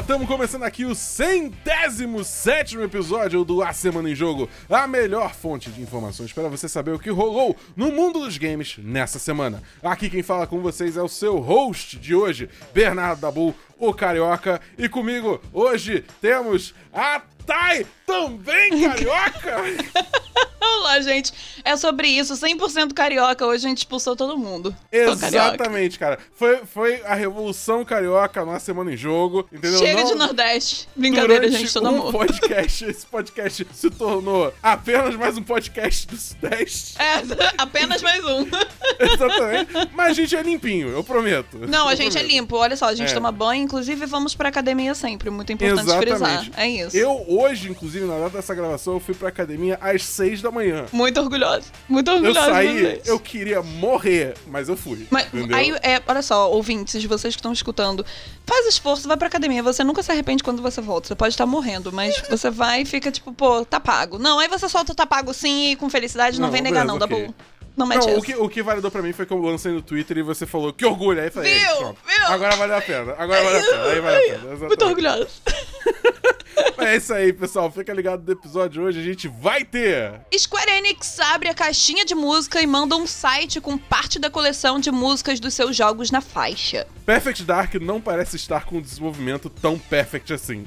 estamos começando aqui o centésimo sétimo episódio do A Semana em Jogo, a melhor fonte de informações para você saber o que rolou no mundo dos games nessa semana. Aqui quem fala com vocês é o seu host de hoje, Bernardo Dabu, o Carioca, e comigo hoje temos a Thay, também carioca! Olá, gente. É sobre isso. 100% carioca. Hoje a gente expulsou todo mundo. Exatamente, cara. Foi, foi a revolução carioca na semana em jogo, entendeu? Chega Não... de Nordeste. Brincadeira, Durante gente. Todo um amor. podcast, esse podcast se tornou apenas mais um podcast do Sudeste. É, apenas mais um. Exatamente. Mas a gente é limpinho, eu prometo. Não, eu a gente prometo. é limpo. Olha só, a gente É. toma banho. Inclusive, vamos pra academia sempre. Muito importante Exatamente. frisar. É isso. Eu hoje, inclusive, na data dessa gravação, eu fui pra academia às 6 da manhã. Muito orgulhosa. Muito Eu orgulhosa de saí, eu queria morrer, mas eu fui. Mas entendeu? aí, é, olha só, ouvintes, vocês que estão escutando, faz esforço, vai pra academia. Você nunca se arrepende quando você volta. Você pode estar morrendo, mas você vai e fica tipo, pô, tá pago. Não, aí você solta o tá pago sim e com felicidade não, Não, vem negar, beleza, não, ok. Dabu. Não mete Não, o que, o que validou pra mim foi que eu lancei no Twitter e você falou que orgulho. Aí eu falei, Viu? "Ei, pronto. Viu? Agora valeu a pena. Agora valeu a pena. Aí valeu a pena. Muito orgulhosa. É isso aí, pessoal. Fica ligado no episódio de hoje. A gente vai ter. Square Enix abre a caixinha de música e manda um site com parte da coleção de músicas dos seus jogos na faixa. Perfect Dark não parece estar com um desenvolvimento tão perfect assim.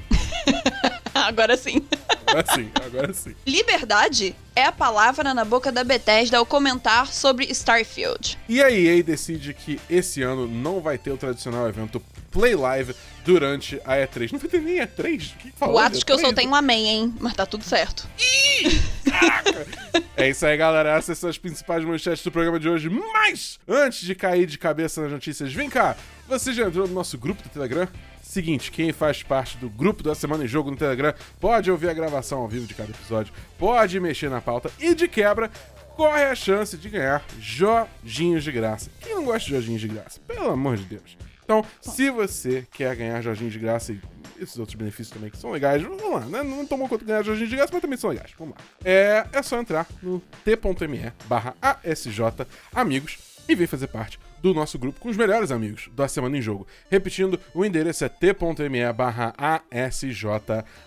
Agora sim. Agora sim, agora sim. Liberdade é a palavra na boca da Bethesda ao comentar sobre Starfield. E a EA decide que esse ano não vai ter o tradicional evento Play Live durante a E3. Não vai ter nem E3? Que falou O atos de que eu E3? soltei um amém, hein? Mas tá tudo certo. É isso aí, galera. Essas são as principais manchetes do programa de hoje. Mas, antes de cair de cabeça nas notícias, vem cá. Você já entrou no nosso grupo do Telegram? Seguinte, quem faz parte do grupo da Semana em Jogo no Telegram pode ouvir a gravação ao vivo de cada episódio, pode mexer na pauta e, de quebra, corre a chance de ganhar Jorginhos de graça. Quem não gosta de Jorginhos de graça? Pelo amor de Deus. Então, se você quer ganhar Jorginhos de graça e esses outros benefícios também que são legais, vamos lá, né? Não tomou conta de ganhar Jorginhos de graça, mas também são legais. Vamos lá. É, é só entrar no t.me barra ASJ Amigos e vir fazer parte do nosso grupo com os melhores amigos da Semana em Jogo. Repetindo, o endereço é t.me barra ASJ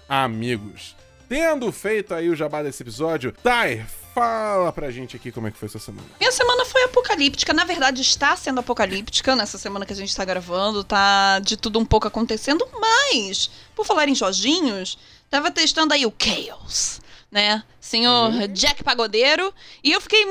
Amigos. Tendo feito aí o jabá desse episódio, Thay, fala pra gente aqui como é que foi sua semana. Minha semana foi apocalíptica. Na verdade, está sendo apocalíptica nessa semana que a gente tá gravando. Tá de tudo um pouco acontecendo. Mas, por falar em Jorginhos, tava testando aí o Chaos, né? Senhor Jack Pagodeiro. E eu fiquei.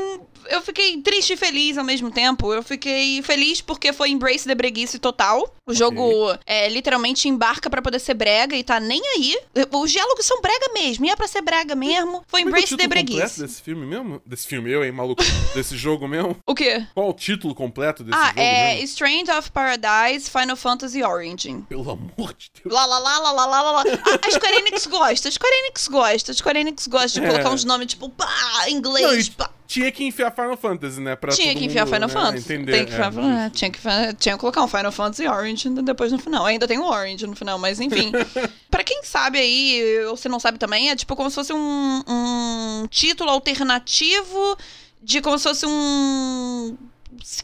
Eu fiquei triste e feliz ao mesmo tempo. Eu fiquei feliz porque foi Embrace the Breguice total. O jogo é, literalmente embarca pra poder ser brega e tá nem aí. Os diálogos são brega mesmo. E é pra ser brega mesmo. Foi é é o Embrace título completo Breguice. desse filme mesmo? Desse filme, eu, hein, maluco? Desse jogo mesmo? O quê? Qual o título completo desse Ah, jogo é mesmo? Strange of Paradise Final Fantasy Origin. Pelo amor de Deus. Lá, lá, lá, lá, lá, lá, lá. A, a Square Enix gosta, a Square Enix gosta, a Square Enix gosta de É. colocar uns nomes tipo, pá, Não, inglês, e pá. Tinha que enfiar Final Fantasy, né? Pra Tinha que enfiar mundo, Final né, Fantasy. Entender. Tem que, é, justo. tinha, que, tinha que colocar um Final Fantasy Origin depois no final. Ainda tem um Orange no final, mas enfim. pra quem sabe aí, ou se não sabe também, é tipo como se fosse um, um título alternativo de como se fosse um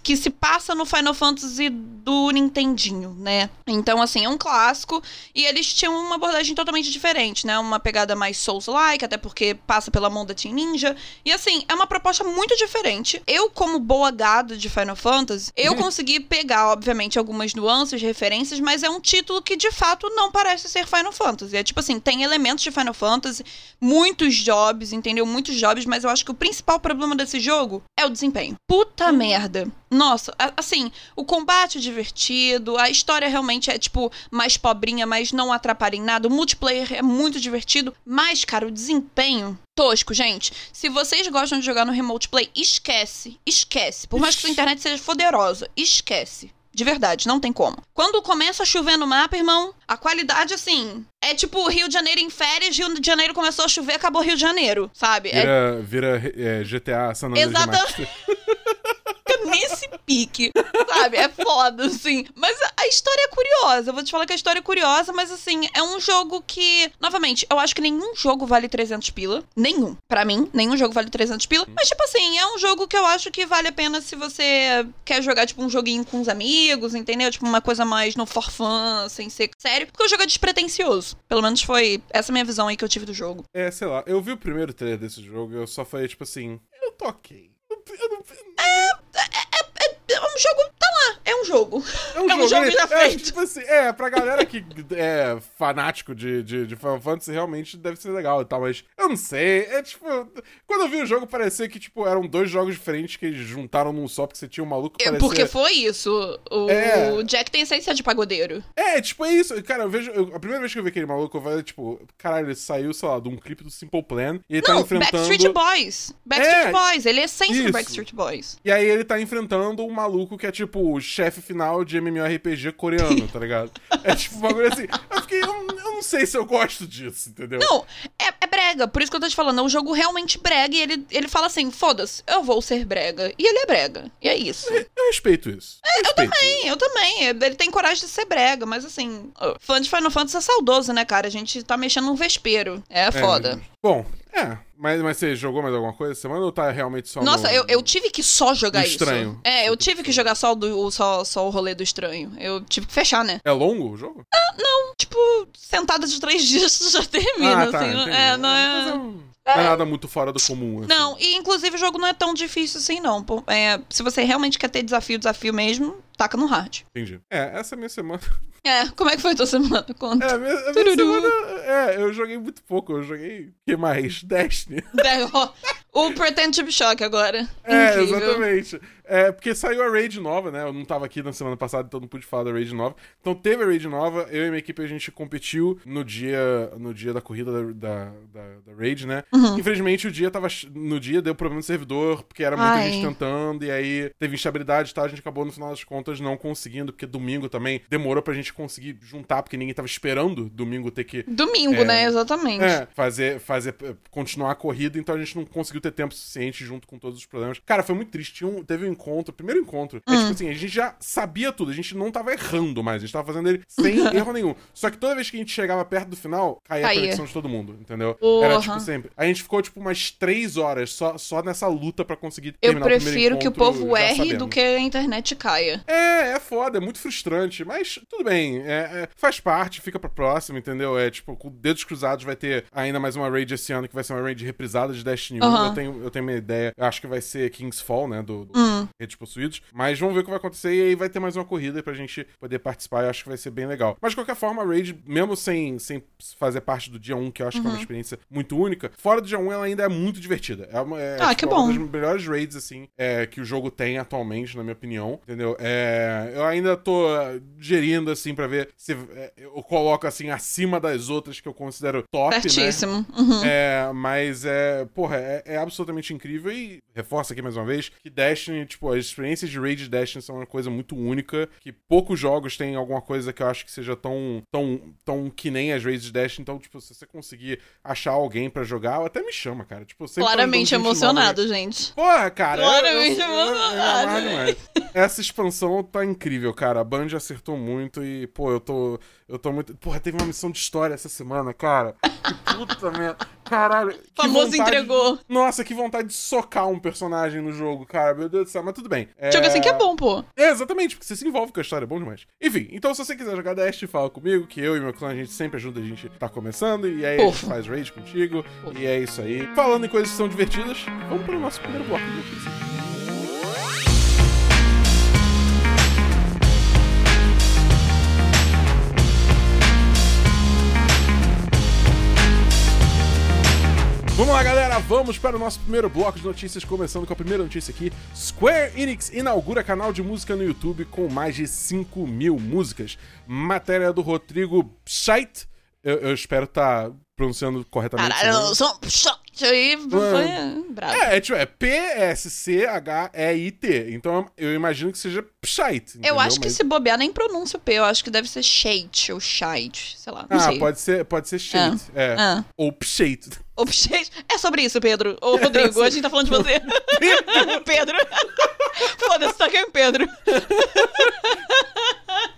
que se passa no Final Fantasy do Nintendinho, né? Então, assim, é um clássico e eles tinham uma abordagem totalmente diferente, né? Uma pegada mais Souls-like, até porque passa pela mão da Team Ninja. E, assim, é uma proposta muito diferente. Eu, como boa gado de Final Fantasy, eu consegui pegar, obviamente, algumas nuances, referências, mas é um título que, de fato, não parece ser Final Fantasy. É tipo assim, tem elementos de Final Fantasy, muitos jobs, entendeu? Muitos jobs, mas eu acho que o principal problema desse jogo é o desempenho. Puta merda. Nossa, assim, o combate é divertido, a história realmente é, tipo, mais pobrinha, mas não atrapalha em nada. O multiplayer é muito divertido, mas, cara, o desempenho. Tosco, gente. Se vocês gostam de jogar no Remote Play, esquece. Esquece. Por mais que sua internet seja poderosa, esquece. De verdade, não tem como. Quando começa a chover no mapa, irmão, a qualidade, assim, é tipo Rio de Janeiro em férias, Rio de Janeiro começou a chover, acabou Rio de Janeiro, sabe? É Vira, vira é, GTA San Andreas Exatamente. Nesse pique, sabe? É foda, assim. Mas a história é curiosa. Eu vou te falar que a história é curiosa, mas assim, é um jogo que, novamente, eu acho que nenhum jogo vale 300 pila. Nenhum. Pra mim, nenhum jogo vale 300 pila. Mas, tipo assim, é um jogo que eu acho que vale a pena se você quer jogar, tipo, um joguinho com os amigos, entendeu? Tipo, uma coisa mais no for fun, sem ser sério. Porque o jogo é despretensioso. Pelo menos foi essa minha visão aí que eu tive do jogo. É, sei lá, eu vi o primeiro trailer desse jogo eu só falei, tipo assim, eu tô ok. Eu não, é, é, é, é um jogo. Tá lá, é um jogo. É um, é um jogo, ele, já é, feito. Tipo assim, é, pra galera que é fanático de, de, de Final Fantasy, realmente deve ser legal e tal, mas eu não sei. É tipo. Quando eu vi o jogo, parecia que, tipo, eram dois jogos diferentes que eles juntaram num só, porque você tinha um maluco que parecia... Porque foi isso. O, É. o Jack tem essência de pagodeiro. É, tipo, é isso. Cara, eu vejo. eu- a primeira vez que eu vi aquele maluco, eu falei, tipo, caralho, ele saiu, sei lá, de um clipe do Simple Plan e ele tá Não, enfrentando. Backstreet Boys. Backstreet É, Boys. Ele é essência isso. do Backstreet Boys. E aí ele tá enfrentando um maluco que é tipo o chefe final de MMORPG coreano, tá ligado? É tipo um bagulho assim. Eu fiquei, eu, eu não sei se eu gosto disso, entendeu? Não, é, é brega. Por isso que eu tô te falando. É um jogo realmente brega. E ele, ele fala assim: foda-se, eu vou ser brega. E ele é brega. E é isso. Eu respeito isso. Eu, Eu respeito. também, eu também. Ele tem coragem de ser brega, mas assim, ó, fã de Final Fantasy é saudoso, né, cara? A gente tá mexendo num vespeiro. É foda. Bom, é. Mas, mas você jogou mais alguma coisa essa semana ou tá realmente só Nossa, no... eu, eu tive que só jogar isso. estranho. É, eu tive que jogar só, o do, só, só o rolê do estranho. Eu tive que fechar, né? É longo o jogo? Tipo, sentada de três dias já termina, ah, tá, assim. entendi. É, não Mas é. um- não é nada muito fora do comum. assim. Não, e inclusive o jogo não é tão difícil assim, não. É, se você realmente quer ter desafio, desafio mesmo, taca no hard. Entendi. É, essa minha semana. É, como é que foi tua semana? Conta. É, a minha, a minha semana. É, eu joguei muito pouco. Eu joguei. O que mais? Destiny. É, o Pretend be Shock agora. É, Incrível. exatamente. É, porque saiu a raid nova, né? Eu não tava aqui na semana passada, então não pude falar da raid nova. Então teve a raid nova, eu e minha equipe a gente competiu no dia, no dia da corrida da, da, da- raid, né? Uhum. Infelizmente o dia tava. No dia deu problema no servidor, porque era muita Ai. gente tentando, e aí teve instabilidade e tal. A gente acabou no final das contas não conseguindo, porque domingo também demorou pra gente conseguir juntar, porque ninguém tava esperando domingo ter que Domingo, É. né? Exatamente. é, fazer, fazer, continuar a corrida, então a gente não conseguiu ter tempo suficiente junto com todos os problemas. Cara, foi muito triste. Um- teve um encontro, primeiro encontro. É Hum. tipo assim, a gente já sabia tudo, a gente não tava errando mais, a gente tava fazendo ele sem erro nenhum. Só que toda vez que a gente chegava perto do final, caía, a Caía. conexão de todo mundo, entendeu? Era tipo sempre. A gente ficou tipo umas três horas só, só nessa luta pra conseguir Eu terminar o primeiro prefiro que o povo erre sabendo. do que a internet caia. É, é foda, é muito frustrante, mas tudo bem, é- é, faz parte, fica pra próxima, entendeu? É tipo, com dedos cruzados vai ter ainda mais uma raid esse ano, que vai ser uma raid reprisada de Destiny 1. Aham. Eu, tenho, eu tenho uma ideia, eu acho que vai ser King's Fall, né, do, do Hum. Redes Possuídos, mas vamos ver o que vai acontecer e aí vai ter mais uma corrida pra gente poder participar, eu acho que vai ser bem legal. Mas de qualquer forma, a raid, mesmo sem, sem fazer parte do dia 1, que eu acho que é Uhum. uma experiência muito única, fora do dia 1 ela ainda é muito divertida. É uma, é, Ah, tipo, que uma bom. das melhores raids, assim, é, que o jogo tem atualmente, na minha opinião, entendeu? É, eu ainda tô gerindo, assim, pra ver se é, eu coloco, assim, acima das outras que eu considero top, né? Certíssimo. Uhum. É, mas é, porra, é, é absolutamente incrível e reforço aqui mais uma vez que Destiny, tipo, as experiências de raid de Destiny são uma coisa muito única, que poucos jogos têm alguma coisa que eu acho que seja tão, tão, tão que nem as raids de Destiny, então, tipo, se você conseguir achar alguém pra jogar, até me chama, cara. Tipo, eu Claramente nova, né? emocionado, gente. Porra, cara. eu- Claramente eu, eu, eu, eu, emocionado, né? demais. Essa expansão tá incrível, cara. A Band acertou muito e, pô, eu tô. Eu tô muito. Porra, teve uma missão de história essa semana, cara. Que puta merda. Caralho. Famoso vontade- entregou. Nossa, que vontade de socar um personagem no jogo, cara. Meu Deus do céu, mas tudo bem. É... Jogo assim que é bom, pô. É, exatamente, porque você se envolve com a história, é bom demais. Enfim, então se você quiser jogar Destiny, fala comigo, que eu e meu clã, a gente sempre ajuda a gente tá começando, e aí a gente faz raid contigo, e é isso aí. Falando em coisas que são divertidas, vamos pro nosso primeiro bloco de notícias. Vamos lá, galera, vamos para o nosso primeiro bloco de notícias, começando com a primeira notícia aqui. Square Enix inaugura canal de música no YouTube com mais de 5 mil músicas. Matéria do Rodrigo Scheidt. Eu, eu espero estar pronunciando corretamente. Caralho, são. aí foi brabo. É, é tipo, é P-S-C-H-E-I-T. Então eu imagino que seja Pshite. Eu acho que Mas- se bobear nem pronuncia o P, eu acho que deve ser shade ou shite, sei lá, Ah, sei. pode ser, pode ser shade. É. Ah. Ou Pshate. Ou shade. É sobre isso, Pedro. Ô, Rodrigo, a gente tá falando de você. Pedro. Foda-se, tá quem, Pedro?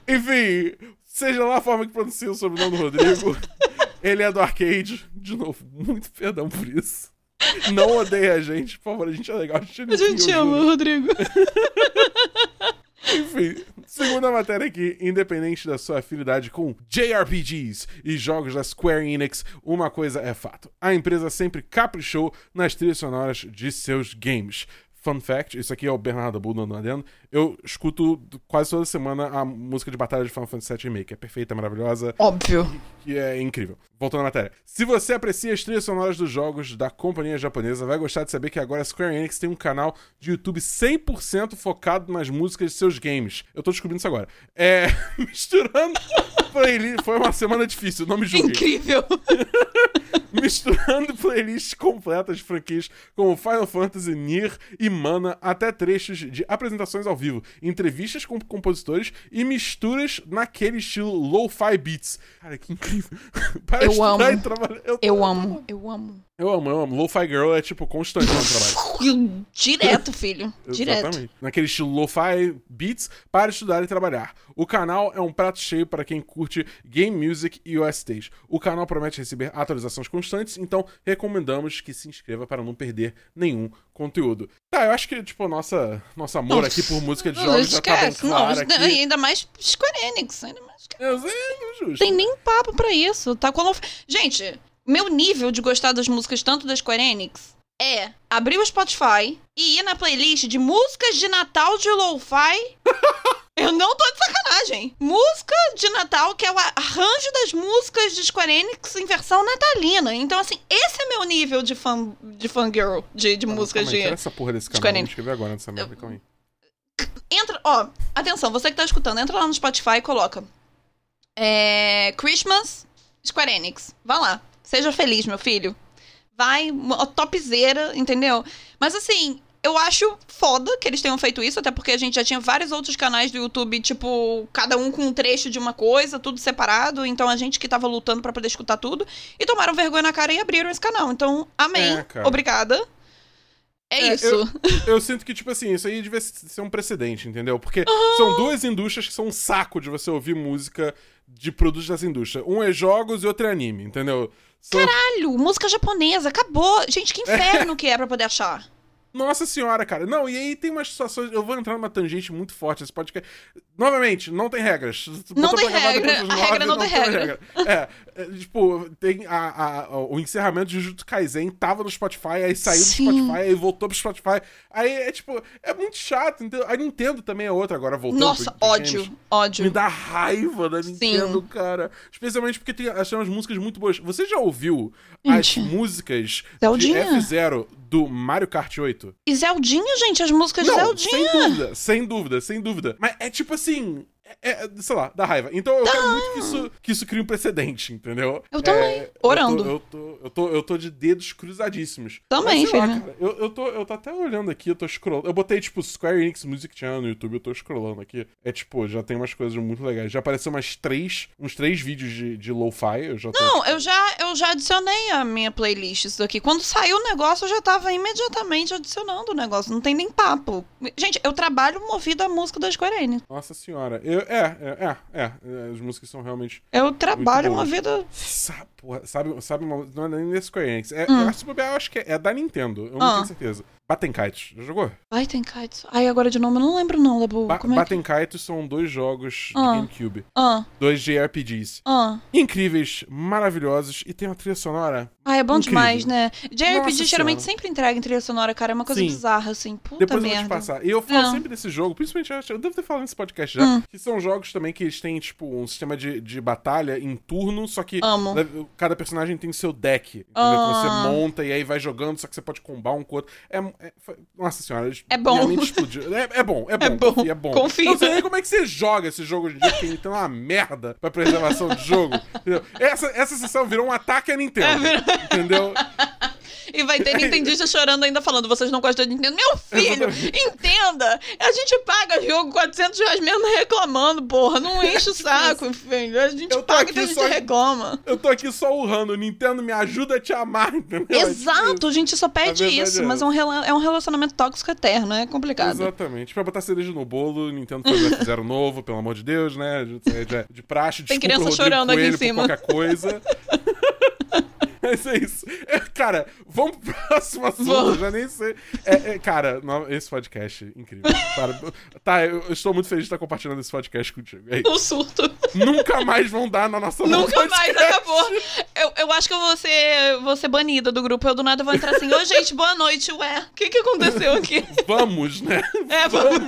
Enfim, seja lá a forma que pronuncia o sobrenome do Rodrigo. Ele é do arcade. De novo, muito perdão por isso. Não odeia a gente, por favor, a gente é legal. A gente, A gente ama, o Rodrigo. Enfim, segunda matéria aqui, independente da sua afinidade com JRPGs e jogos da Square Enix, uma coisa é fato: a empresa sempre caprichou nas trilhas sonoras de seus games. Fun fact, isso aqui é o Bernardo Bull dando adendo. Eu escuto quase toda semana a música de batalha de Final Fantasy VII Remake. É perfeita, maravilhosa Óbvio. que é incrível. Voltando à matéria. Se você aprecia as trilhas sonoras dos jogos da companhia japonesa, vai gostar de saber que agora a Square Enix tem um canal de YouTube 100% focado nas músicas de seus games. Eu tô descobrindo isso agora. É. misturando. Foi uma semana difícil, não me julguei. Incrível. misturando playlists completas de franquias como Final Fantasy, Nier e Mana, até trechos de apresentações ao vivo, entrevistas com compositores e misturas naquele estilo lo-fi beats. Cara, que incrível. Para Eu estudar amo. e trabalhar- Eu, Eu amo, eu amo. eu amo, eu amo. Lo-fi girl é tipo constante no trabalho. Direto, filho. Direto. Exatamente. Naquele estilo lo-fi beats para estudar e trabalhar. O canal é um prato cheio para quem curte game music e OSTs. O canal promete receber atualizações constantes, então recomendamos que se inscreva para não perder nenhum conteúdo. Tá, eu acho que, tipo, nossa, nosso amor Não, aqui por música de Não, jogos já tá bem esquece. claro não, aqui. ainda mais Square Enix. Ainda mais Eu sei, é justo. tem nem papo pra isso. Tá Gente, meu nível de gostar das músicas tanto da Square Enix é abrir o Spotify e ir na playlist de músicas de Natal de Lo-Fi. Eu não tô de sacanagem. Música de Natal, que é o arranjo das músicas de Square Enix em versão natalina. Então, assim, esse é meu nível de fã de fangirl, de, de músicas Calma aí, de. essa porra desse canal, vou Enix. escrever agora nessa merda, calma aí. Entra, ó, atenção, você que tá escutando, entra lá no Spotify e coloca. É, Christmas, Square Enix. Vá lá. Seja feliz, meu filho. Vai, topzera, entendeu? Mas assim, eu acho foda que eles tenham feito isso, até porque a gente já tinha vários outros canais do YouTube, tipo, cada um com um trecho de uma coisa, tudo separado. Então a gente que tava lutando pra poder escutar tudo. E tomaram vergonha na cara e abriram esse canal. Então, amém. É. Obrigada. É, É, isso. Eu sinto que, tipo assim, isso aí devia ser um precedente, entendeu? Porque são duas indústrias que são um saco de você ouvir música de produtos dessa indústria. Um é jogos e outro é anime, entendeu? Caralho, música japonesa, acabou. Gente, que inferno que é pra poder achar. Nossa senhora, cara. Não, e aí tem umas situações. Eu vou entrar numa tangente muito forte. Esse podcast. Novamente, não tem regras. Não tem regra. A regra nove, não tem regra. É, é, tipo, tem a, a- o encerramento de Jujutsu Kaisen tava no Spotify, aí saiu Sim. do Spotify, aí voltou pro Spotify. Aí é tipo, é muito chato. Entendeu? A Nintendo também é outra agora voltando. Nossa, pro- ódio, games. ódio. Me dá raiva da Nintendo, cara. Especialmente porque tem, umas músicas muito boas. Você já ouviu Gente. as músicas de F0 do Mario Kart 8? E Zeldinha, gente, as músicas de Zeldinha. sem dúvida, sem dúvida, sem dúvida. Mas é tipo assim. É, é, sei lá, dá raiva. Então eu quero muito que isso, que isso crie um precedente, entendeu? Eu também, É, orando. Eu tô, eu, tô, eu, tô, eu tô de dedos cruzadíssimos. Também, Mas, lá, cara, eu, eu, tô, eu tô até olhando aqui, eu tô scrollando. Eu botei, tipo, Square Enix Music Channel no YouTube, eu tô scrollando aqui. É tipo, já tem umas coisas muito legais. Já apareceu umas três, uns três vídeos de, de lo-fi. Eu já tô. Não, eu já, eu já adicionei a minha playlist isso daqui. Quando saiu o negócio, eu já tava imediatamente adicionando o negócio. Não tem nem papo. Gente, eu trabalho movido à música da Square Enix. Nossa senhora. Eu, é, é, é, é, é. As músicas são realmente. Eu trabalho boas. movido... Sa- porra, sabe, sabe uma, não é nem Square Enix. É, eu, acho, se bobear, eu acho que é, é da Nintendo. Eu não Hum. Ah. tenho certeza. Baten Kites. Já jogou? Ai, tem kites. Ai, agora de nome eu não lembro não, Dabu. Ba Como é que... Baten Kites são dois jogos de Ah. GameCube. Ah, Dois JRPGs. ah. Incríveis, maravilhosos e tem uma trilha sonora. Ah, é bom Incrível. demais, né? JRPG Nossa geralmente Senhora. sempre entrega em trilha sonora, cara. É uma coisa Sim. bizarra, assim. Puta Depois eu merda. vou te passar. E eu falo Não. sempre desse jogo, principalmente, eu eu devo ter falado nesse podcast já, Hum. que são jogos também que eles têm, tipo, um sistema de, de batalha em turno, só que Amo. le- cada personagem tem seu deck? Que Ah. você monta e aí vai jogando, só que você pode combar um com o outro. É, é- foi- nossa senhora, É bom. minha mente explodiu. É, é bom, é bom, É bom. confia, é bom. Confia. Eu não sei nem como é que você joga esse jogo hoje em dia, porque ele tem uma merda pra preservação de jogo, entendeu? Essa, essa sessão virou um ataque à Nintendo, É entendeu? E vai ter Nintendista chorando ainda falando, vocês não gostam de Nintendo. Meu filho, entenda! A gente paga jogo 400 reais mesmo reclamando, porra. Não enche o saco, filho. A gente Eu paga então a gente só- reclama. Eu tô aqui só urrando, Nintendo me ajuda a te amar, entendeu? É tipo Exato, a gente só pede isso, é mas é um, é um relacionamento tóxico eterno, é complicado. Exatamente. Pra botar cereja no bolo, Nintendo faz F0 novo, pelo amor de Deus, né? De, de, de praxe, Tem criança Rodrigo chorando aqui em Coelho cima. qualquer coisa. Mas é isso. É, cara, vamos pro próximo assunto. Vamos. Já nem sei. É, é, cara, no- esse podcast, incrível. Para- tá, eu, eu estou muito feliz de estar compartilhando esse podcast contigo. É isso. Um surto. Nunca mais vão dar na nossa Nunca mais, podcast. acabou. Eu, eu acho que eu vou ser, vou ser banida do grupo. Eu do nada vou entrar assim, ô gente, boa noite, ué. O que que aconteceu aqui? Vamos, né? É, vamos.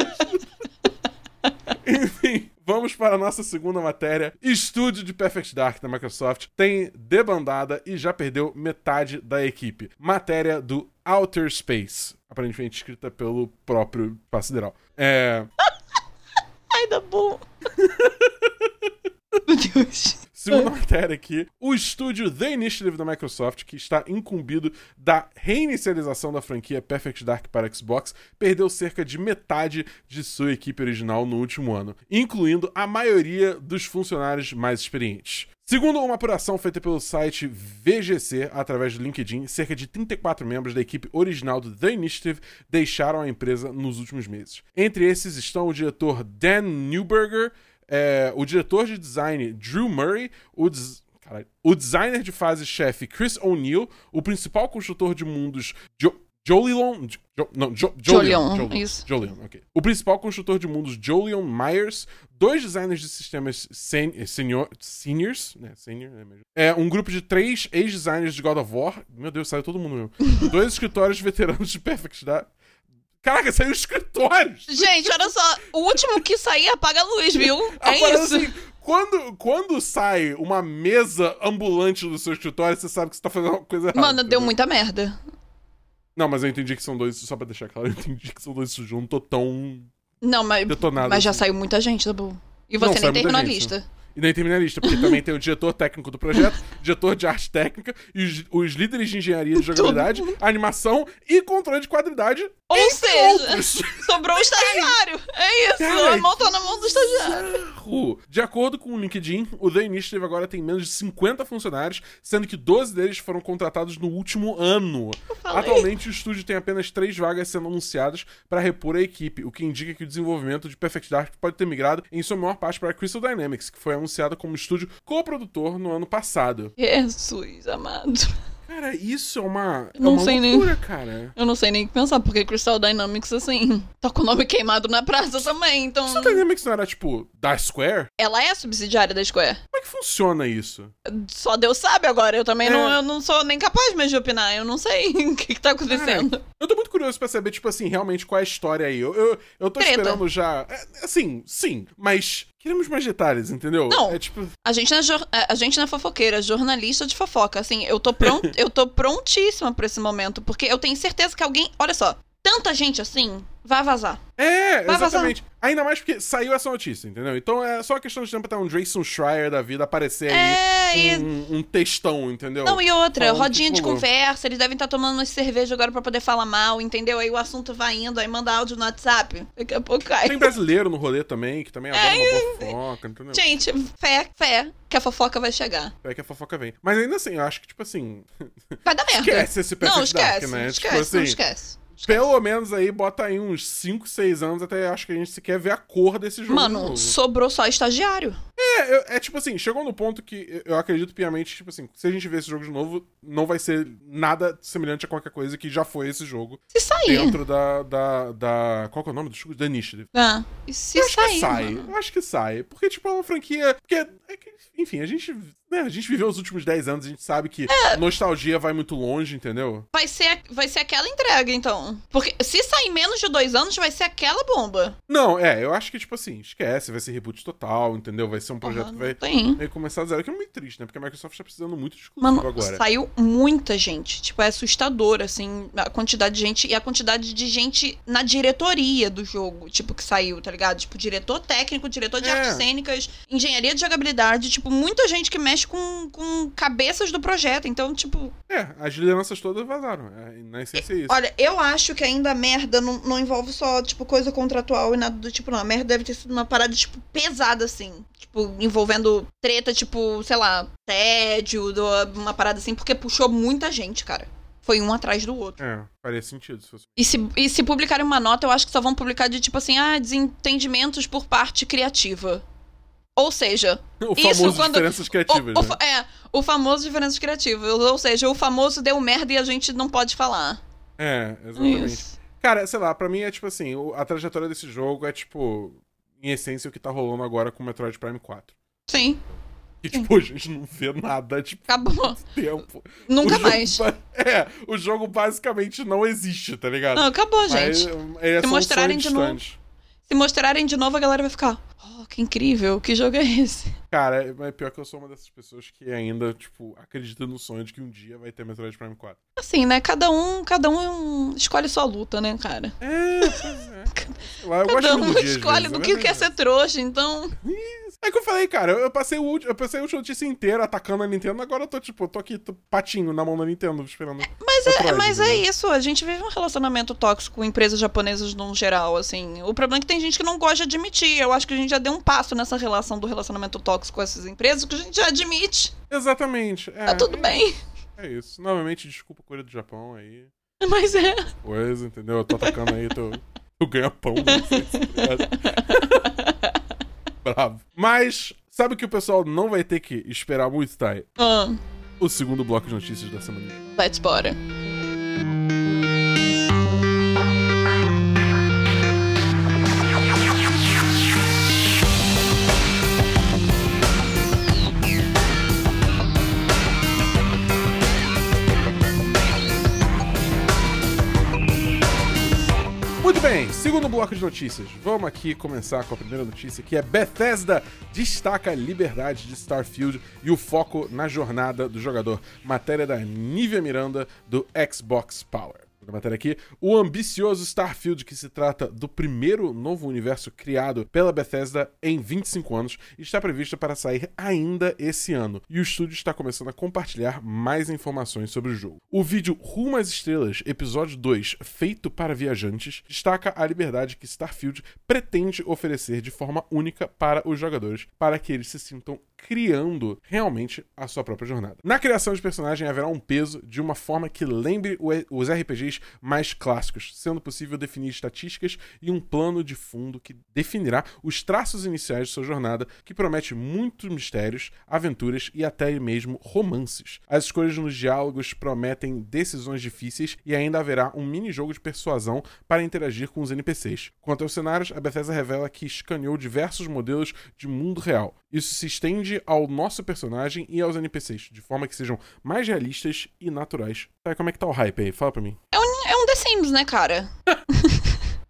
Enfim, vamos para a nossa segunda matéria. Estúdio de Perfect Dark da Microsoft tem debandada e já perdeu metade da equipe. Matéria do Outer Space, aparentemente escrita pelo próprio Espaço Sideral. É. Ai, dá bom. Meu Deus. Segunda matéria aqui, o estúdio The Initiative da Microsoft, que está incumbido da reinicialização da franquia Perfect Dark para Xbox, perdeu cerca de metade de sua equipe original no último ano, incluindo a maioria dos funcionários mais experientes. Segundo uma apuração feita pelo site VGC através do LinkedIn, cerca de 34 membros da equipe original do The Initiative deixaram a empresa nos últimos meses. Entre esses estão o diretor Dan Newberger, é, o diretor de design Drew Murray, o, des- caralho, o designer de fase-chefe Chris O'Neill, o principal construtor de mundos jo Jolion. Jo, não, jo, Jolion. Jolion, isso. Jolion, ok. O principal construtor de mundos Jolion Myers, dois designers de sistemas sen, eh, senior, seniors, né? Senior, né? É um grupo de três ex-designers de God of War. Meu Deus, saiu todo mundo mesmo. dois escritórios veteranos de Perfect Dark. Caraca, saiu escritórios! Gente, olha só. O último que sair apaga a luz, viu? É isso. assim, quando, quando sai uma mesa ambulante do seu escritório, você sabe que você tá fazendo uma coisa errada. Mano, deu entendeu? muita merda. Não, mas eu entendi que são dois, só pra deixar claro, eu entendi que são dois sujos. Não tô tão Não, mas, detonado. mas já assim. saiu muita gente, tá bom? E Não, você saiu nem terminou a lista. E nem termina a lista, porque também tem o diretor técnico do projeto, diretor de arte técnica, e os, os líderes de engenharia de jogabilidade, animação e controle de qualidade. Ou seja, outros. sobrou o estagiário. É isso. Cara, a mão tá na mão do estagiário. De acordo com o LinkedIn, o The Initiative agora tem menos de 50 funcionários, sendo que 12 deles foram contratados no último ano. Atualmente, o estúdio tem apenas três vagas sendo anunciadas para repor a equipe, o que indica que o desenvolvimento de Perfect Dark pode ter migrado em sua maior parte para a Crystal Dynamics, que foi anunciada como estúdio coprodutor no ano passado. Jesus amado. Cara, isso é uma, é Não uma sei nem- loucura, cara. Eu não sei nem o que pensar, porque Crystal Dynamics, assim, tá com o nome queimado na praça também, então. Crystal Dynamics não era, tipo, da Square? Ela é subsidiária da Square. Como é que funciona isso? Só Deus sabe agora. Eu também É. não, eu não sou nem capaz mais de opinar. Eu não sei o que, que tá acontecendo. Eu tô muito curioso pra saber, tipo assim, realmente qual é a história aí. Eu, eu, eu tô Treta. esperando já. é, assim, sim, mas queremos mais detalhes, entendeu? Não. É tipo. A gente, não é jor- a gente não é fofoqueira, é jornalista de fofoca. Assim, eu tô, pron eu tô prontíssima pra esse momento, porque eu tenho certeza que alguém. Olha só, tanta gente assim vai vazar. É, Vai vazar. exatamente. Ainda mais porque saiu essa notícia, entendeu? Então é só uma questão de tempo até um Jason Schreier da vida aparecer É, aí. e- Um, um textão, entendeu? Não, e outra, Falando rodinha de conversa, eles devem estar tomando umas cerveja agora pra poder falar mal, entendeu? Aí o assunto vai indo, aí manda áudio no WhatsApp, daqui a pouco cai. Tem brasileiro no rolê também, que também adora É, uma fofoca, entendeu? Gente, fé, fé, que a fofoca vai chegar. É que a fofoca vem. Mas ainda assim, eu acho que, tipo assim. Vai dar merda. Esquece esse Não, esquece, Dark, né? esquece, Tipo assim, não esquece. Pelo menos aí, bota aí uns 5, 6 anos até acho que a gente sequer vê a cor desse jogo. Mano, novo. sobrou só estagiário. É, eu- é tipo assim, chegou no ponto que eu- acredito piamente, tipo assim, se a gente ver esse jogo de novo, não vai ser nada semelhante a qualquer coisa que já foi esse jogo Se sair. dentro da, da, da. Qual que é o nome do jogo? Da Initiative. Ah, e se Eu acho sair, que sai. mano? Eu acho que sai. Porque, tipo, é uma franquia. Porque, é que, enfim, a gente. Né, a gente viveu os últimos 10 anos, a gente sabe que É. nostalgia vai muito longe, entendeu? Vai ser, vai ser aquela entrega, então. Porque se sair menos de dois anos, vai ser aquela bomba. Não, é, eu acho que, tipo assim, esquece, vai ser reboot total, entendeu? Vai ser um projeto Porra, que vai tem. começar a zero, que é muito triste, né? Porque a Microsoft tá precisando muito de exclusivo Mano, agora. saiu muita gente. Tipo, é assustador, assim, a quantidade de gente e a quantidade de gente na diretoria do jogo, tipo, que saiu, tá ligado? Tipo, diretor técnico, diretor de É. artes cênicas, engenharia de jogabilidade, tipo, muita gente que mexe mexe com, com cabeças do projeto. Então, tipo. É, as lideranças todas vazaram. É, na essência é isso. Olha, eu acho que ainda a merda não, não envolve só, tipo, coisa contratual e nada do tipo, não. A merda deve ter sido uma parada, tipo, pesada, assim. Tipo, envolvendo treta, tipo, sei lá, tédio, uma parada assim, porque puxou muita gente, cara. Foi um atrás do outro. É, faria sentido se fosse. E se, e se publicarem uma nota, eu acho que só vão publicar de tipo assim, ah, desentendimentos por parte criativa. Ou seja, o famoso quando, diferenças criativas. O, o, né? É, o famoso diferenças criativas. Ou seja, o famoso deu merda e a gente não pode falar. É, exatamente. Isso. Cara, sei lá, pra mim é tipo assim, a trajetória desse jogo é tipo, em essência, o que tá rolando agora com o Metroid Prime 4. Sim. E, tipo, a gente não vê nada, tipo, Acabou. tempo. Nunca mais. É, o jogo basicamente não existe, tá ligado? Não, acabou, gente. Mas, é, Se mostrarem de novo. Se mostrarem de novo, a galera vai ficar. Oh, que incrível, que jogo é esse? Cara, mas pior que eu sou uma dessas pessoas que ainda, tipo, acredita no sonho de que um dia vai ter Metroid Prime 4. Assim, né? Cada um, cada um escolhe sua luta, né, cara? É, pois é. Lá, eu cada um dia, escolhe do que quer ser trouxa, então. É que eu falei, cara, eu passei o eu passei a última notícia inteira atacando a Nintendo, agora eu tô, tipo, eu tô aqui tô patinho na mão da Nintendo, esperando. Mas, é, mas é isso, a gente vive um relacionamento tóxico com empresas japonesas no geral, assim. O problema é que tem gente que não gosta de admitir. Eu acho que a gente já deu um passo nessa relação do relacionamento tóxico com essas empresas, que a gente já admite. Exatamente. É, tá tudo bem. É isso. Novamente, desculpa a coisa do Japão aí. Mas é. Coisa, entendeu? Eu tô atacando aí, tô. Eu ganho pão. Bravo. Mas, sabe que o pessoal não vai ter que esperar muito, Thay? Ah. O segundo bloco de notícias da semana. Let's bora. Bloco de notícias. Vamos aqui começar com a primeira notícia, que é Bethesda destaca a liberdade de Starfield e o foco na jornada do jogador. Matéria da Nívia Miranda, do Xbox Power da matéria aqui, o ambicioso Starfield, que se trata do primeiro novo universo criado pela Bethesda em 25 anos, está previsto para sair ainda esse ano, e o estúdio está começando a compartilhar mais informações sobre o jogo. O vídeo Rumo às Estrelas, episódio 2, feito para viajantes, destaca a liberdade que Starfield pretende oferecer de forma única para os jogadores, para que eles se sintam criando realmente a sua própria jornada. Na criação de personagem haverá um peso de uma forma que lembre os RPGs mais clássicos, sendo possível definir estatísticas e um plano de fundo que definirá os traços iniciais de sua jornada, que promete muitos mistérios, aventuras e até mesmo romances. As escolhas nos diálogos prometem decisões difíceis e ainda haverá um mini-jogo de persuasão para interagir com os NPCs. Quanto aos cenários, a Bethesda revela que escaneou diversos modelos de mundo real. Isso se estende ao nosso personagem e aos NPCs, de forma que sejam mais realistas e naturais. Tá, como é que tá o hype aí? Fala pra mim. É um, é um The Sims, né, cara?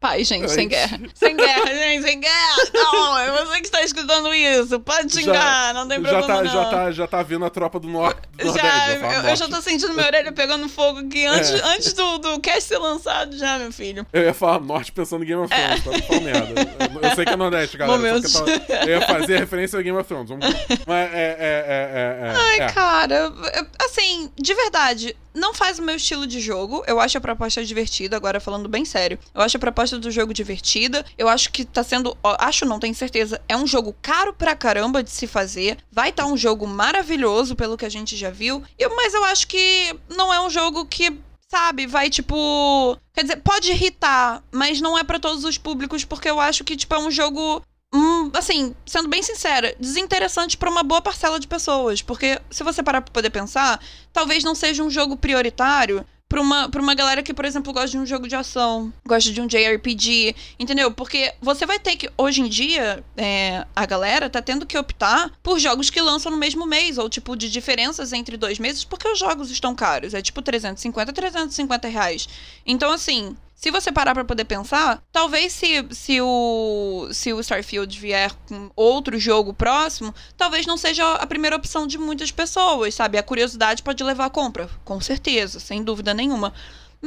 Pai, gente, sem guerra. Sem guerra, gente, sem guerra. Não, é você que está escutando isso. Pode xingar, já, não tem problema. Já tá, não. Já, tá, já tá vindo a tropa do, nor do já, Nordeste. Já, eu, eu, já tô sentindo minha orelha pegando fogo aqui antes, é. antes do, do cast ser lançado, já, meu filho. Eu ia falar Norte pensando em Game of Thrones, é. pra não falar merda. Eu, eu, sei que é Nordeste, galera. Momentos. Tava, eu ia fazer referência a Game of Thrones. Vamos, mas é, é, é, é Ai, é. cara, assim, de verdade, não faz o meu estilo de jogo. Eu acho a proposta divertida, agora falando bem sério. Eu acho a proposta do jogo divertida. Eu acho que tá sendo. Acho, não tenho certeza. É um jogo caro pra caramba de se fazer. Vai estar tá um jogo maravilhoso, pelo que a gente já viu. Eu, mas eu acho que não é um jogo que sabe, vai tipo. Quer dizer, pode irritar, mas não é para todos os públicos, porque eu acho que, tipo, é um jogo Hum, assim, sendo bem sincera, desinteressante para uma boa parcela de pessoas. Porque se você parar pra poder pensar, talvez não seja um jogo prioritário pra uma, pra uma galera que, por exemplo, gosta de um jogo de ação, gosta de um JRPG, entendeu? Porque você vai ter que, hoje em dia, é, a galera tá tendo que optar por jogos que lançam no mesmo mês, ou tipo, de diferenças entre dois meses, porque os jogos estão caros. É tipo 350, 350 reais. Então, assim, se você parar para poder pensar, talvez se, se, o, se o Starfield vier com outro jogo próximo, talvez não seja a primeira opção de muitas pessoas, sabe? A curiosidade pode levar à compra, com certeza, sem dúvida nenhuma.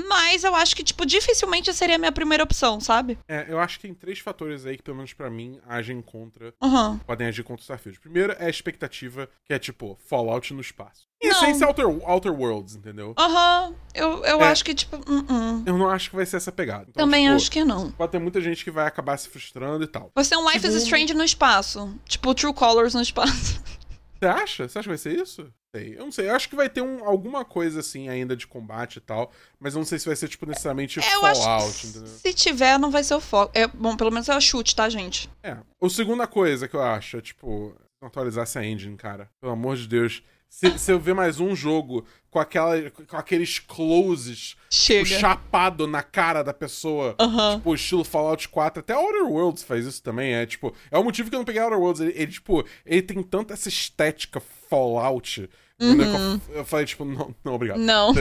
Mas eu acho que, tipo, dificilmente seria a minha primeira opção, sabe? É, eu acho que tem três fatores aí que, pelo menos pra mim, agem contra. Uhum. Podem agir contra o Starfield. Primeiro é a expectativa, que é tipo, Fallout no espaço. Em essência, Outer, Outer Worlds, entendeu? Aham. Eu, eu É. acho que, tipo, uh -uh. Eu não acho que vai ser essa pegada. Então, também tipo, acho que não. Pode ter muita gente que vai acabar se frustrando e tal. Vai ser um Life is Segundo- Strange no espaço. Tipo, True Colors no espaço. Você acha? Você acha que vai ser isso? Sei. Eu não sei. Eu acho que vai ter um, alguma coisa assim ainda de combate e tal. Mas eu não sei se vai ser, tipo, necessariamente É, eu Fallout, entendeu? se tiver, não vai ser o foco. É, bom, pelo menos é o chute, tá, gente? É. A segunda coisa que eu acho é, tipo, não atualizasse a engine, cara. Pelo amor de Deus. Se, se eu ver mais um jogo com, aquela, com aqueles closes tipo, chapado na cara da pessoa, Aham. tipo, estilo Fallout 4, até Outer Worlds faz isso também, é tipo, é o motivo que eu não peguei Outer Worlds, ele, ele, tipo, ele tem tanta essa estética Fallout? Que eu, falei, tipo, não, não, obrigado. Não.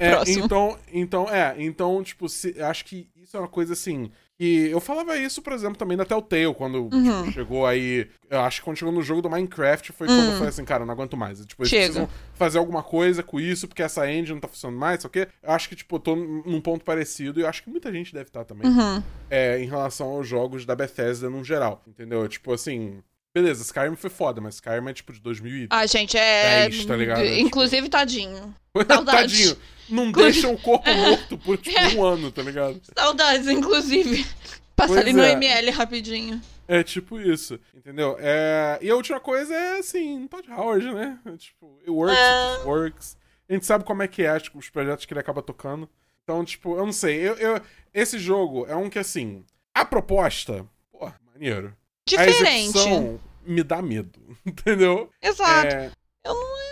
É, Próximo. então, então, é, então, tipo, se, acho que isso é uma coisa assim. Que eu falava isso, por exemplo, também da Telltale, quando Uhum. tipo, chegou aí. Eu acho que quando chegou no jogo do Minecraft foi quando eu falei assim, cara, eu não aguento mais. Tipo, eles Hum. Chega. precisam fazer alguma coisa com isso, porque essa engine não tá funcionando mais, só que eu acho que, tipo, eu tô num ponto parecido, e eu acho que muita gente deve estar também, Uhum. é, em relação aos jogos da Bethesda no geral, entendeu? Tipo assim. Beleza, Skyrim foi foda, mas Skyrim é tipo de 2000 e... Ah, gente, é. É isso, tá ligado? É, Inclusive, tadinho. Saudades. Tadinho, não deixa o corpo morto por tipo um ano, tá ligado? Saudades, inclusive. Passa Pois ali no é. ML rapidinho. É tipo isso, entendeu? É... E a última coisa é assim, Todd Howard, né? É, tipo, it works, É. it works. A gente sabe como é que é, tipo, os projetos que ele acaba tocando. Então, tipo, eu não sei. Eu, eu- Esse jogo é um que, assim, a proposta, pô, maneiro. A Diferente. execução me dá medo, entendeu? Exato. É, Eu não.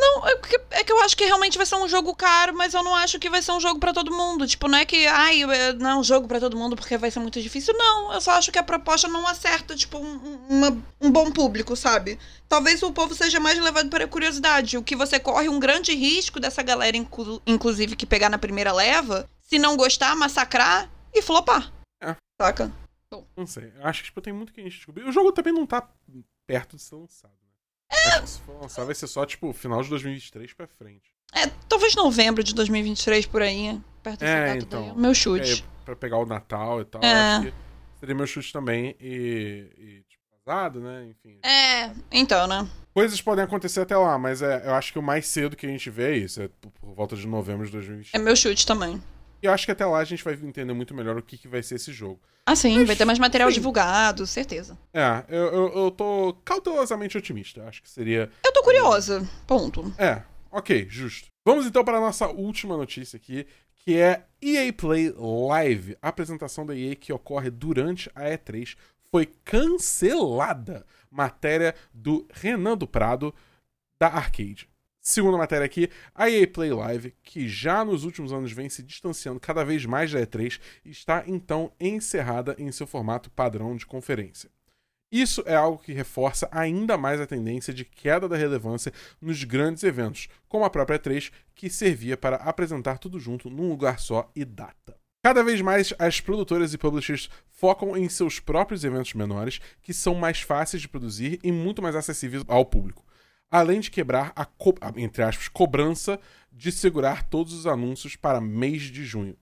Não, é que, é que eu acho que realmente vai ser um jogo caro, mas eu não acho que vai ser um jogo pra todo mundo. Tipo, não é que, ai, é- não é um jogo pra todo mundo porque vai ser muito difícil. Não, eu só acho que a proposta não acerta, tipo, um, um- uma- um bom público, sabe? Talvez o povo seja mais levado para a curiosidade. O que você corre um grande risco dessa galera, inclu- inclusive, que pegar na primeira leva, se não gostar, massacrar e flopar. É. Saca? Não sei. Acho que, tipo, tem muito que a gente descobrir. O jogo também não tá perto de ser lançado, né? Que se for lançar, vai ser só, tipo, final de 2023 pra frente. É, talvez novembro de 2023 por aí, perto dessa É, data então. daí. é Meu chute. É, pra pegar o Natal e tal. É. Acho que seria meu chute também. E, e tipo, casado, né? Enfim. É, então, né? Coisas podem acontecer até lá, mas é, eu acho que o mais cedo que a gente vê é isso. É por volta de novembro de 2023. É meu chute também. E eu acho que até lá a gente vai entender muito melhor o que, que vai ser esse jogo. Ah, sim, Mas, vai ter mais material sim. divulgado, certeza. É, eu, eu, eu tô cautelosamente otimista. Acho que seria. Eu tô curiosa. Ponto. É, ok, justo. Vamos então para a nossa última notícia aqui, que é EA Play Live. A apresentação da EA que ocorre durante a E3 foi cancelada. Matéria do Renan do Prado, da Arcade. Segunda matéria aqui, a EA Play Live, que já nos últimos anos vem se distanciando cada vez mais da E3, está então encerrada em seu formato padrão de conferência. Isso é algo que reforça ainda mais a tendência de queda da relevância nos grandes eventos, como a própria E3, que servia para apresentar tudo junto num lugar só e data. Cada vez mais as produtoras e publishers focam em seus próprios eventos menores, que são mais fáceis de produzir e muito mais acessíveis ao público. Além de quebrar a, co- entre aspas, cobrança de segurar todos os anúncios para mês de junho.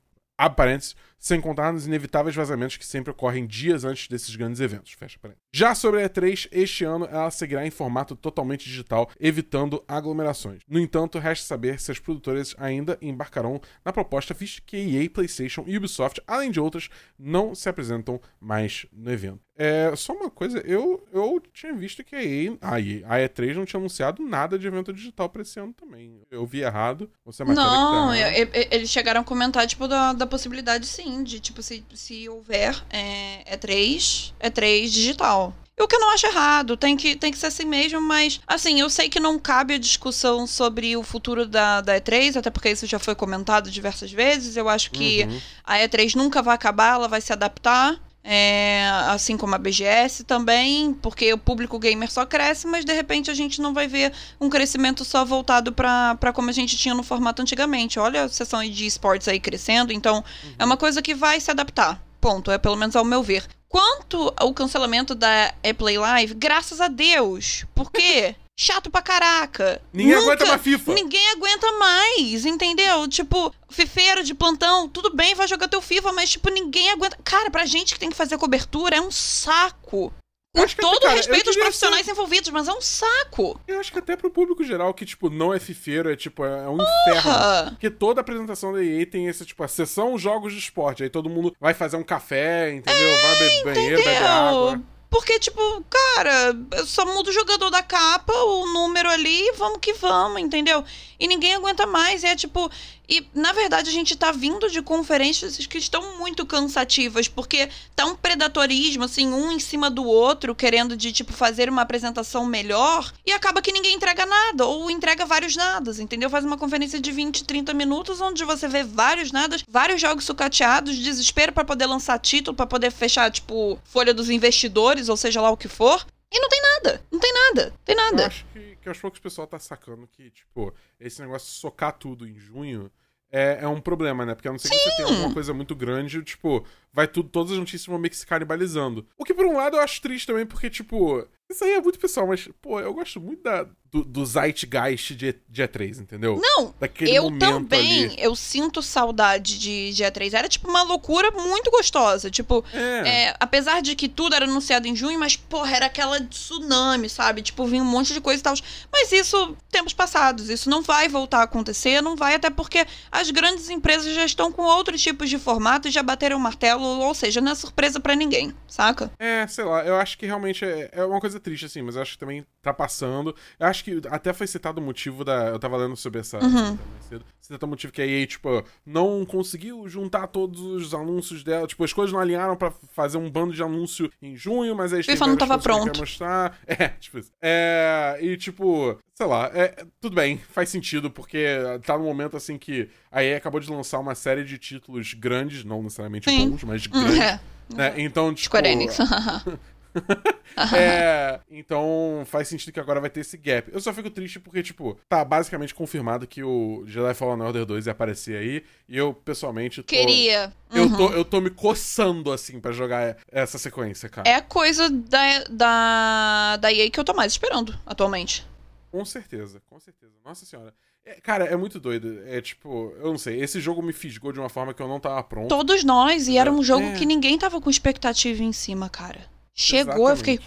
Sem contar nos inevitáveis vazamentos que sempre ocorrem dias antes desses grandes eventos. Fecha parênteses. Já sobre a E3, este ano ela seguirá em formato totalmente digital, evitando aglomerações. No entanto, resta saber se as produtoras ainda embarcarão na proposta, visto que EA, PlayStation e Ubisoft, além de outras, não se apresentam mais no evento. É, só uma coisa, eu, eu tinha visto que a EA, a EA, a E3 não tinha anunciado nada de evento digital pra esse ano também. Eu vi errado. Você é tá Não, errada. e- e- eles chegaram a comentar, tipo, da, da possibilidade, sim, de, tipo, se, se houver é, E3, E3 digital. O que eu não acho errado, tem que, tem que ser assim mesmo, mas, assim, eu sei que não cabe a discussão sobre o futuro da, da E3, até porque isso já foi comentado diversas vezes. Eu acho que Uhum. a E3 nunca vai acabar, ela vai se adaptar. É, assim como a BGS também, porque o público gamer só cresce, mas de repente a gente não vai ver um crescimento só voltado pra como a gente tinha no formato antigamente. Olha a sessão de esportes aí crescendo, então é uma coisa que vai se adaptar. Ponto, é pelo menos ao meu ver. Quanto ao cancelamento da Play Live, graças a Deus. Por quê? Chato pra caraca. Ninguém Nunca- aguenta uma FIFA. Ninguém aguenta mais, entendeu? Tipo, fifeiro de plantão, tudo bem, vai jogar teu FIFA, mas, tipo, ninguém aguenta. Cara, pra gente que tem que fazer cobertura, é um saco. Com até, todo cara, respeito aos profissionais envolvidos, mas é um saco. Eu acho que até pro público geral que, tipo, não é fifeiro, é tipo, é um inferno. Porra! Porque toda apresentação da EA tem esse, tipo, a sessão jogos de esporte. Aí todo mundo vai fazer um café, entendeu? vai beber banheiro, beber água. Porque, tipo, cara, eu só muda o jogador da capa, o número ali, vamos que vamos, entendeu? E ninguém aguenta mais. E é tipo. E, na verdade, a gente tá vindo de conferências que estão muito cansativas, porque tá um predatorismo, assim, um em cima do outro, querendo de, tipo, fazer uma apresentação melhor, e acaba que ninguém entrega nada, ou entrega vários nadas, entendeu? Faz uma conferência de 20, 30 minutos, onde você vê vários nadas, vários jogos sucateados, desespero pra poder lançar título, pra poder fechar, tipo, folha dos investidores, ou seja lá o que for. E não tem nada, não tem nada, tem Eu nada. acho que, que aos poucos o pessoal tá sacando que, tipo, esse negócio de socar tudo em junho é, é um problema, né? Porque a não ser que você tenha alguma coisa muito grande, tipo, vai tudo, todas as notícias vão meio que se canibalizando. O que, por um lado, eu acho triste também, porque, tipo, isso aí é muito pessoal, mas, pô, eu gosto muito da, do, do zeitgeist de, de E3, entendeu? Não, Daquele eu também, ali. eu sinto saudade de dia 3. Era tipo uma loucura muito gostosa. Tipo, É. é, apesar de que tudo era anunciado em junho, mas, porra, era aquela tsunami, sabe? Tipo, vinha um monte de coisa e tal. Mas isso, tempos passados, isso não vai voltar a acontecer, não vai, até porque as grandes empresas já estão com outros tipos de formato e já bateram o martelo, ou seja, não é surpresa pra ninguém, saca? É, sei lá, eu acho que realmente é, é uma coisa triste, assim, mas eu acho que também tá passando. Eu acho que até foi citado o motivo da. Eu tava lendo sobre essa. Uhum. cedo. Citado o motivo que a EA, tipo, não conseguiu juntar todos os anúncios dela. Tipo, as coisas não alinharam pra fazer um bando de anúncio em junho, mas aí têm FIFA não tava pronto. quer mostrar. É, tipo isso. É, e tipo, sei lá, é, tudo bem, faz sentido, porque tá num momento assim que a EA acabou de lançar uma série de títulos grandes, não necessariamente Sim. bons, mas grandes. é. Né? Então, tipo. Square Enix. É, então faz sentido que agora vai ter esse gap. Eu só fico triste porque, tipo, tá basicamente confirmado que o Jedi Fallen Order 2 ia aparecer aí. E eu, pessoalmente, tô. Queria. Eu, Uhum. tô, eu tô me coçando, assim, pra jogar essa sequência, cara. É a coisa da, da, da EA que eu tô mais esperando atualmente. Com certeza, com certeza. Nossa senhora. É, cara, é muito doido. É tipo, eu não sei. Esse jogo me fisgou de uma forma que eu não tava pronto. Todos nós, e era um jogo É. que ninguém tava com expectativa em cima, cara. Chegou, eu fiquei.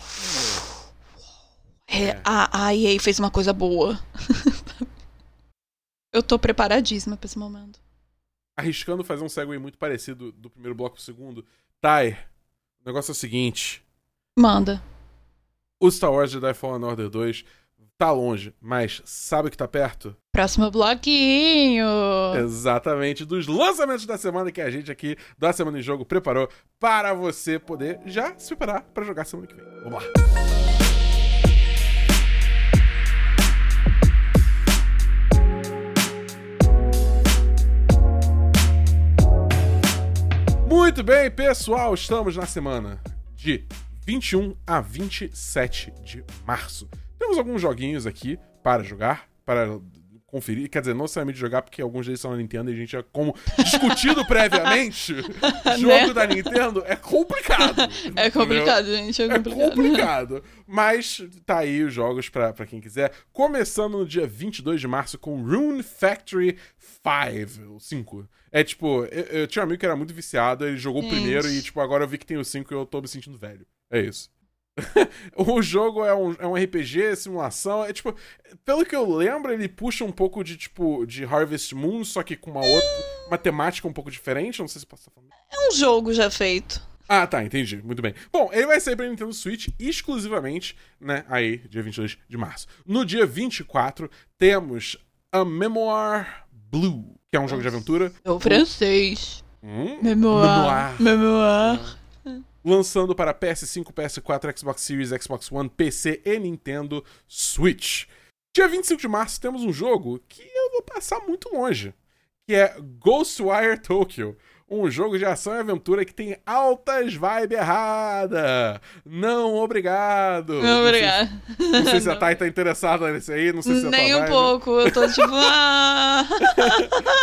É, É. a, a EA fez uma coisa boa. eu tô preparadíssima pra esse momento. Arriscando fazer um segue muito parecido do primeiro bloco pro segundo. Ty, o negócio é o seguinte. Manda. O Star Wars Jedi Fallen Order 2 tá longe, mas sabe que tá perto? Próximo bloquinho. Exatamente, dos lançamentos da semana que a gente aqui da Semana em Jogo preparou para você poder já se preparar para jogar semana que vem. Vamos lá. Muito bem, pessoal, estamos na semana de 21 a 27 de março. Temos alguns joguinhos aqui para jogar, para conferir, quer dizer, não necessariamente jogar, porque alguns deles são na Nintendo e a gente já, como discutido previamente, jogo Né? da Nintendo é complicado. É entendeu? complicado, gente. É É complicado. complicado. Mas tá aí os jogos pra, pra quem quiser. Começando no dia 22 de março com Rune Factory 5. o 5. É tipo, eu, eu tinha um amigo que era muito viciado, ele jogou o Gente. primeiro e, tipo, agora eu vi que tem o 5 e eu tô me sentindo velho. É isso. o jogo é um, é um RPG, simulação. É tipo, pelo que eu lembro, ele puxa um pouco de, tipo, de Harvest Moon, só que com uma outra. Uma temática um pouco diferente. Não sei se posso estar falando. É um jogo já feito. Ah, tá, entendi. Muito bem. Bom, ele vai sair pra Nintendo Switch exclusivamente, né? Aí, dia 22 de março. No dia 24, temos A Memoir Blue, que é um jogo de aventura. É o francês. Hum? Memoir. Memoir. Lançando para PS5, PS4, Xbox Series, Xbox One, PC e Nintendo Switch. Dia 25 de março temos um jogo que eu vou passar muito longe, que é Ghostwire Tokyo. um jogo de ação e aventura que tem altas vibe errada. Não, obrigado. Não, obrigado. Não sei, não sei se a Thay tá interessada nesse aí, não sei se Nem a um pouco, eu tô tipo... Ah...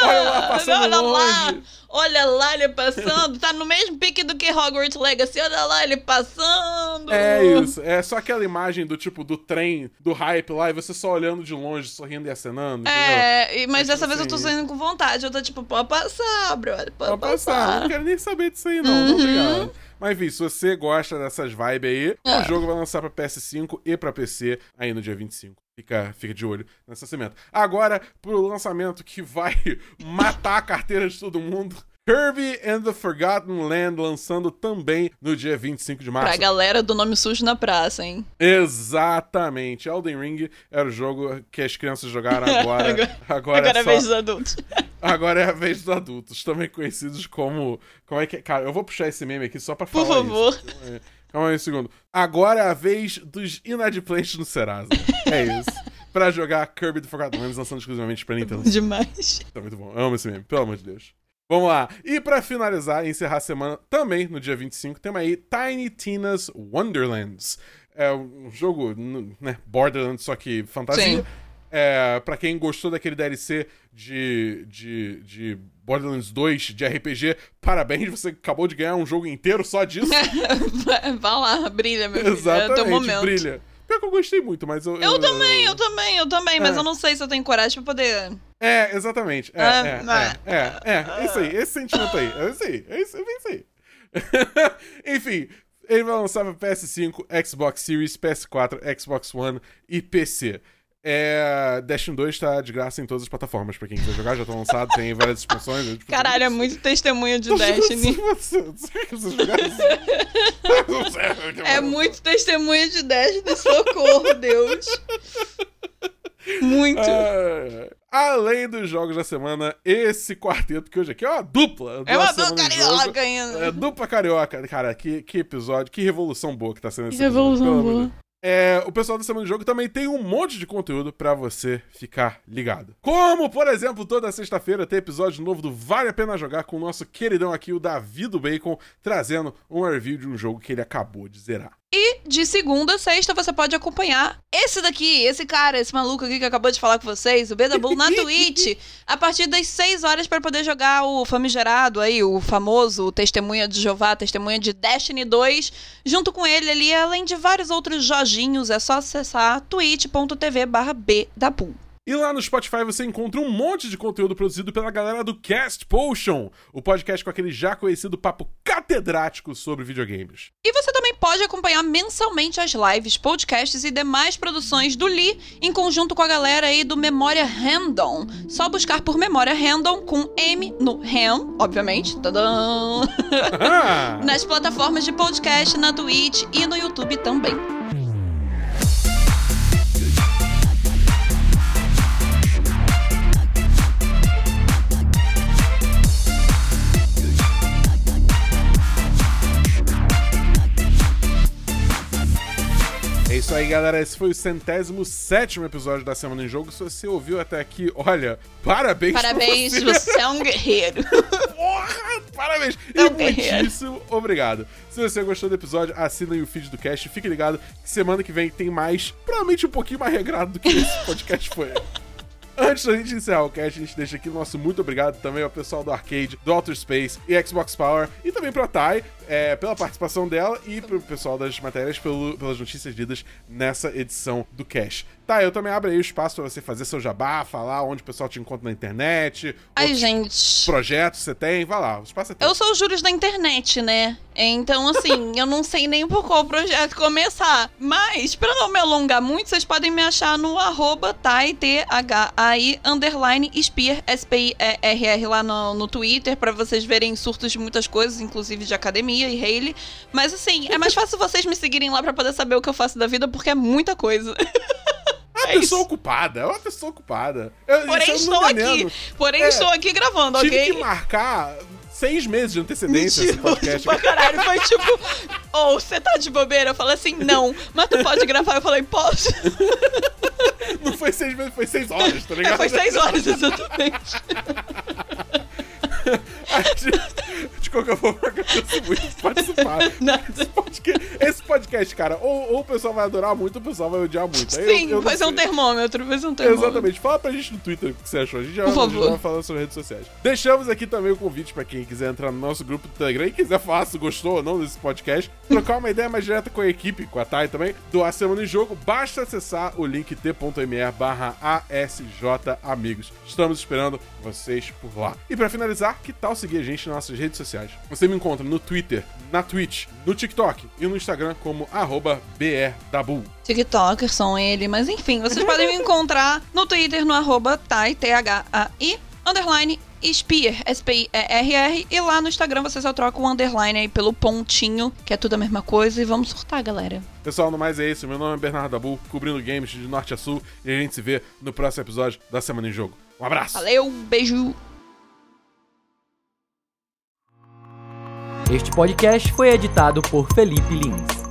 Olha lá, passando Olha longe. lá, olha lá ele passando, tá no mesmo pique do que Hogwarts Legacy, olha lá ele passando. É isso, é só aquela imagem do tipo do trem, do hype lá, e você só olhando de longe, sorrindo e acenando. É, e- mas É dessa tipo vez eu tô assim. saindo com vontade. Eu tô tipo, pode passar, brother. Pode, Pode passar, passar. não quero nem saber disso aí, não. Uhum. Não, obrigado. Mas enfim, se você gosta dessas vibes aí, o jogo vai lançar pra PS5 e pra PC aí no dia 25. Fica, fica de olho nesse lançamento. Agora, pro lançamento que vai matar a carteira de todo mundo. Kirby and the Forgotten Land lançando também no dia 25 de março. Pra galera do nome sujo na praça, hein? Exatamente. Elden Ring era o jogo que as crianças jogaram agora. Agora- agora, Agora é é só- vez dos adultos. Agora é a vez dos adultos, também conhecidos como. Como é que é? Cara, eu vou puxar esse meme aqui só pra Por falar. favor. Isso. Calma aí, Calma aí um segundo. Agora é a vez dos inadimplentes no Serasa. É isso. pra jogar Kirby The Forgotten Lands lançando exclusivamente pra Nintendo. Demais. Tá muito bom. Eu amo esse meme, pelo amor de Deus. Vamos lá. E pra finalizar e encerrar a semana, também no dia 25, temos aí Tiny Tina's Wonderlands. É um jogo, né, Borderlands, só que fantasia. Sim. É, pra quem gostou daquele DLC de, de, de Borderlands 2 de RPG, parabéns, você acabou de ganhar um jogo inteiro só disso. Vai vai lá, brilha, meu filho. É Exatamente, teu momento. brilha. Pior que eu gostei muito, mas eu... Eu também, eu também, eu também, mas É. eu não sei se eu tenho coragem pra poder. É, exatamente. É, Ah, é, ah. é, é, é, isso aí, esse sentimento aí, é isso aí, é isso, é isso aí. Enfim, ele vai lançar pra PS5, Xbox Series, PS4, Xbox One e PC. É, Destiny 2 tá de graça em todas as plataformas, pra quem quiser jogar, já tá lançado, tem várias expansões. eu, tipo, Caralho, é muito testemunho de Destiny. assim. É muito testemunho de Destiny, socorro, Deus. Muito. É. Além dos jogos da semana, esse quarteto que hoje aqui é uma dupla. é uma Jogo. carioca ainda. É, dupla carioca. Cara, que, que episódio, que revolução boa que tá sendo esse Que episódio, revolução boa. É, o pessoal da Semana de Jogo também tem um monte de conteúdo pra você ficar ligado. Como, por exemplo, toda sexta-feira tem episódio novo do Vale a Pena Jogar com o nosso queridão aqui, o Davi do Bacon, trazendo um review de um jogo que ele acabou de zerar. E de segunda a sexta você pode acompanhar esse daqui, esse cara, esse maluco aqui que acabou de falar com vocês, o Bedabull, na Twitch, a partir das 6 horas para poder jogar o famigerado aí, o famoso Testemunha de Jeová, Testemunha de Destiny 2, junto com ele ali, além de vários outros joginhos, é só acessar twitch.tv barra. E lá no Spotify você encontra um monte de conteúdo produzido pela galera do Cast Potion, o podcast com aquele já conhecido papo catedrático sobre videogames. E você também pode acompanhar mensalmente as lives, podcasts e demais produções do Lee em conjunto com a galera aí do Memória Random. Só buscar por Memória Random com M no Ham, obviamente, tadã, Ah! nas plataformas de podcast, na Twitch e no YouTube também. Isso aí, galera. Esse foi o centésimo sétimo episódio da Semana em Jogo. Se você ouviu até aqui, olha, parabéns Parabéns, você. você é um guerreiro. Porra, parabéns. É E um guerreiro. muitíssimo obrigado. Se você gostou do episódio, assina aí o feed do cast. Fique ligado que semana que vem tem mais, provavelmente um pouquinho mais regrado do que esse podcast foi. Antes da gente encerrar o cast, a gente deixa aqui o nosso muito obrigado também ao pessoal do Arcade, do Outer Space e Xbox Power, e também pra Thay, é, pela participação dela, e pro pessoal das matérias pelo- pelas notícias lidas nessa edição do Cash. Tá, eu também abro aí o espaço pra você fazer seu jabá, falar onde o pessoal te encontra na internet, Ai, gente. projetos você tem, vai lá, o espaço é teu. Eu sou o Júrios da internet, né? Então, assim, eu não sei nem por qual projeto começar. Mas, pra não me alongar muito, vocês podem me achar no arroba tai, T-H-A-I, underline, Spear, S-P-I-E-R-R, lá no, no Twitter, pra vocês verem surtos de muitas coisas, inclusive de academia e Hayley. Mas, assim, é mais fácil vocês me seguirem lá pra poder saber o que eu faço da vida, porque é muita coisa. uma é pessoa isso. ocupada, é uma pessoa ocupada. Eu, porém, estou aqui. Porém, é, estou aqui gravando, tive ok? Tive que marcar seis meses de antecedência Mentira, esse podcast. Pra caralho, foi tipo, ou oh, você tá de bobeira? Eu falei assim, não, mas tu pode gravar? Eu falei, posso. Não foi seis meses, foi seis horas, tá ligado? É, foi seis horas, exatamente. de, de qualquer forma, agradeço muito participar. Nada. Podcast, cara, ou, ou, o pessoal vai adorar muito, ou o pessoal vai odiar muito. Aí Sim, eu, eu ser um termômetro, vai ser um termômetro. Exatamente. Fala pra gente no Twitter o que você achou. A gente já, Por já vai falando sobre redes sociais. Deixamos aqui também o convite pra quem quiser entrar no nosso grupo do Telegram e quiser falar se gostou ou não desse podcast, trocar uma ideia mais direta com a equipe, com a Thay também, do A Semana em Jogo, basta acessar o link t.me barra Amigos. Estamos esperando vocês por lá. E para finalizar, que tal seguir a gente nas nossas redes sociais? Você me encontra no Twitter, na Twitch, no TikTok e no Instagram como BRDabu. TikTokers são ele, mas enfim, vocês podem me encontrar no Twitter no arroba Thai, T-H-A-I, underline Spear, S-P-I-E-R-R, e lá no Instagram você só troca o underline aí pelo pontinho, que é tudo a mesma coisa, e vamos surtar, galera. Pessoal, no mais é isso. Meu nome é Bernardo Dabu, cobrindo games de norte a sul, e a gente se vê no próximo episódio da Semana em Jogo. Um abraço! Valeu, beijo! Este podcast foi editado por Felipe Lins.